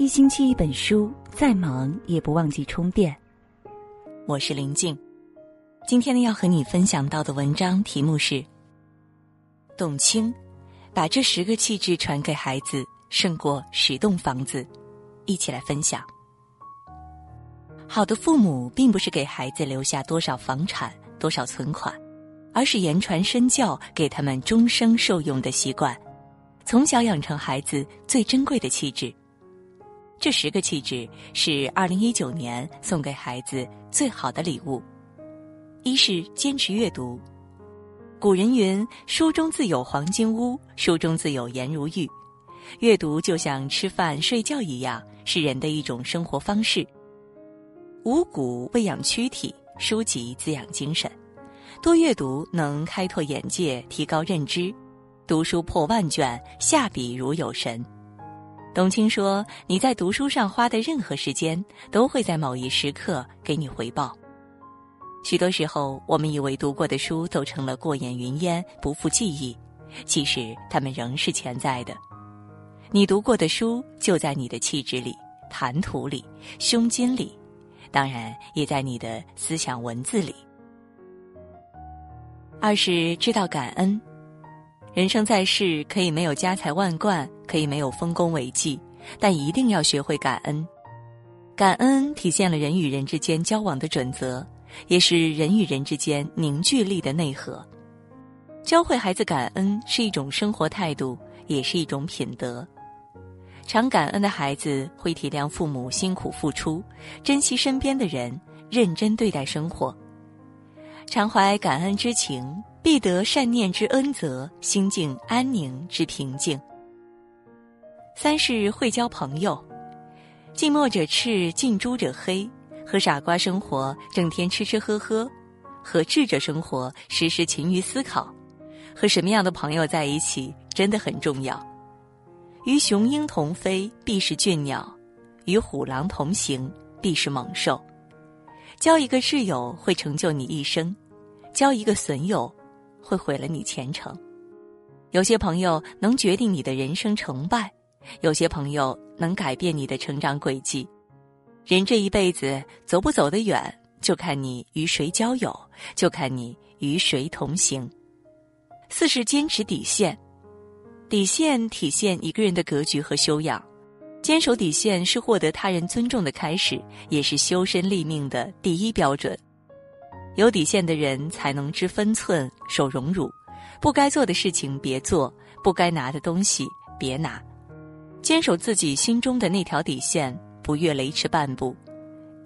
一星期一本书，再忙也不忘记充电。我是林静，今天呢要和你分享到的文章题目是：董卿把这十个气质传给孩子，胜过十栋房子。一起来分享。好的父母并不是给孩子留下多少房产、多少存款，而是言传身教，给他们终生受用的习惯。从小养成孩子最珍贵的气质，这十个气质是二零一九年送给孩子最好的礼物。一是坚持阅读。古人云：“书中自有黄金屋，书中自有颜如玉。”阅读就像吃饭睡觉一样，是人的一种生活方式。五谷喂养躯体，书籍滋养精神。多阅读能开拓眼界，提高认知。读书破万卷，下笔如有神。董卿说：“你在读书上花的任何时间，都会在某一时刻给你回报。”许多时候，我们以为读过的书都成了过眼云烟，不复记忆，其实它们仍是潜在的。你读过的书，就在你的气质里、谈吐里、胸襟里，当然也在你的思想文字里。二是知道感恩。人生在世，可以没有家财万贯，可以没有丰功伟绩，但一定要学会感恩。感恩体现了人与人之间交往的准则，也是人与人之间凝聚力的内核。教会孩子感恩是一种生活态度，也是一种品德。常感恩的孩子会体谅父母辛苦付出，珍惜身边的人，认真对待生活。常怀感恩之情。必得善念之恩泽，心境安宁之平静。三是会交朋友，近墨者赤，近朱者黑。和傻瓜生活，整天吃吃喝喝；和智者生活，时时勤于思考。和什么样的朋友在一起，真的很重要。与雄鹰同飞，必是俊鸟；与虎狼同行，必是猛兽。交一个挚友，会成就你一生；交一个损友。会毁了你前程。有些朋友能决定你的人生成败，有些朋友能改变你的成长轨迹。人这一辈子走不走得远，就看你与谁交友，就看你与谁同行。四是坚持底线，底线体现一个人的格局和修养。坚守底线是获得他人尊重的开始，也是修身立命的第一标准。有底线的人才能知分寸、守荣辱，不该做的事情别做，不该拿的东西别拿，坚守自己心中的那条底线，不越雷池半步。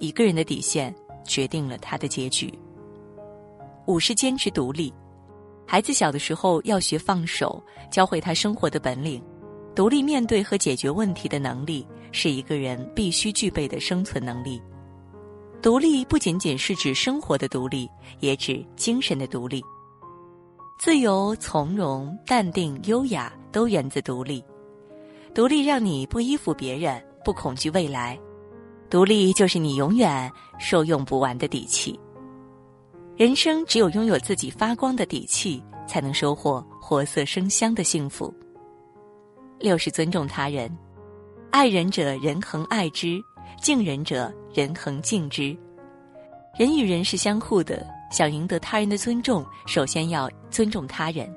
一个人的底线决定了他的结局。五是坚持独立，孩子小的时候要学放手，教会他生活的本领，独立面对和解决问题的能力，是一个人必须具备的生存能力。独立不仅仅是指生活的独立，也指精神的独立。自由、从容、淡定、优雅，都源自独立。独立让你不依附别人，不恐惧未来。独立就是你永远受用不完的底气。人生只有拥有自己发光的底气，才能收获活色生香的幸福。六是尊重他人，爱人者，人恒爱之。敬人者，人恒敬之。人与人是相互的，想赢得他人的尊重，首先要尊重他人。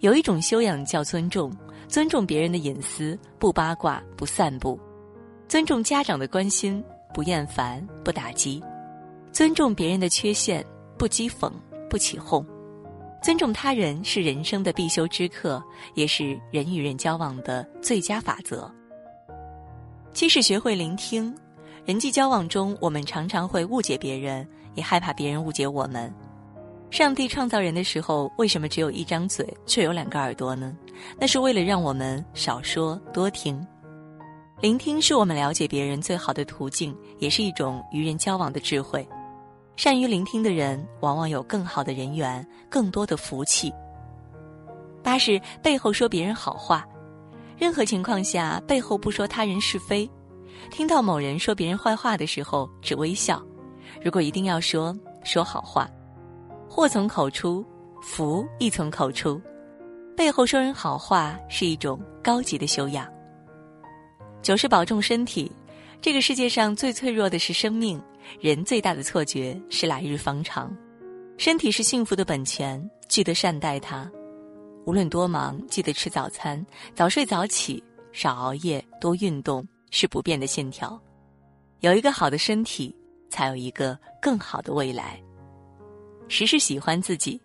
有一种修养叫尊重，尊重别人的隐私，不八卦，不散布；尊重家长的关心，不厌烦，不打击；尊重别人的缺陷，不讥讽，不起哄。尊重他人是人生的必修之课，也是人与人交往的最佳法则。七是学会聆听，人际交往中，我们常常会误解别人，也害怕别人误解我们。上帝创造人的时候，为什么只有一张嘴，却有两个耳朵呢？那是为了让我们少说多听。聆听是我们了解别人最好的途径，也是一种与人交往的智慧。善于聆听的人，往往有更好的人缘，更多的福气。八是背后说别人好话。任何情况下，背后不说他人是非。听到某人说别人坏话的时候，只微笑。如果一定要说，说好话。祸从口出，福亦从口出。背后说人好话是一种高级的修养。九是保重身体。这个世界上最脆弱的是生命，人最大的错觉是来日方长。身体是幸福的本钱，记得善待它。无论多忙，记得吃早餐，早睡早起，少熬夜，多运动，是不变的信条。有一个好的身体，才有一个更好的未来。时时喜欢自己，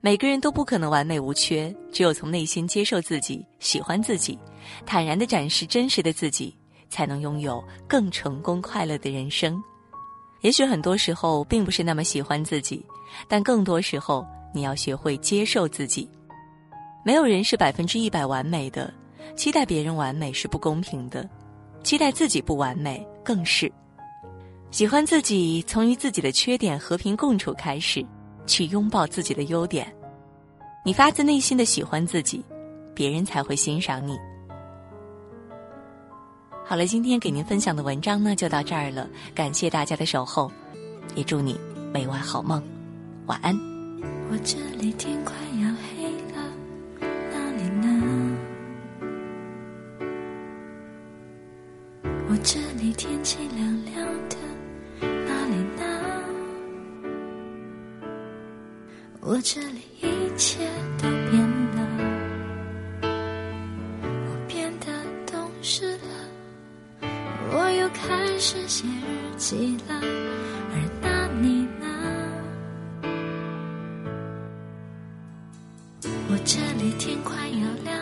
每个人都不可能完美无缺，只有从内心接受自己，喜欢自己，坦然的展示真实的自己。才能拥有更成功快乐的人生。也许很多时候并不是那么喜欢自己，但更多时候你要学会接受自己。没有人是百分之一百完美的，期待别人完美是不公平的，期待自己不完美更是。喜欢自己，从与自己的缺点和平共处开始，去拥抱自己的优点。你发自内心的喜欢自己，别人才会欣赏你。好了，今天给您分享的文章呢就到这儿了，感谢大家的守候，也祝你每晚好梦，晚安。我这里天快要天气凉凉的，哪里呢？我这里一切都变了，我变得懂事了。我又开始写日记了，而那你呢？我这里天快要亮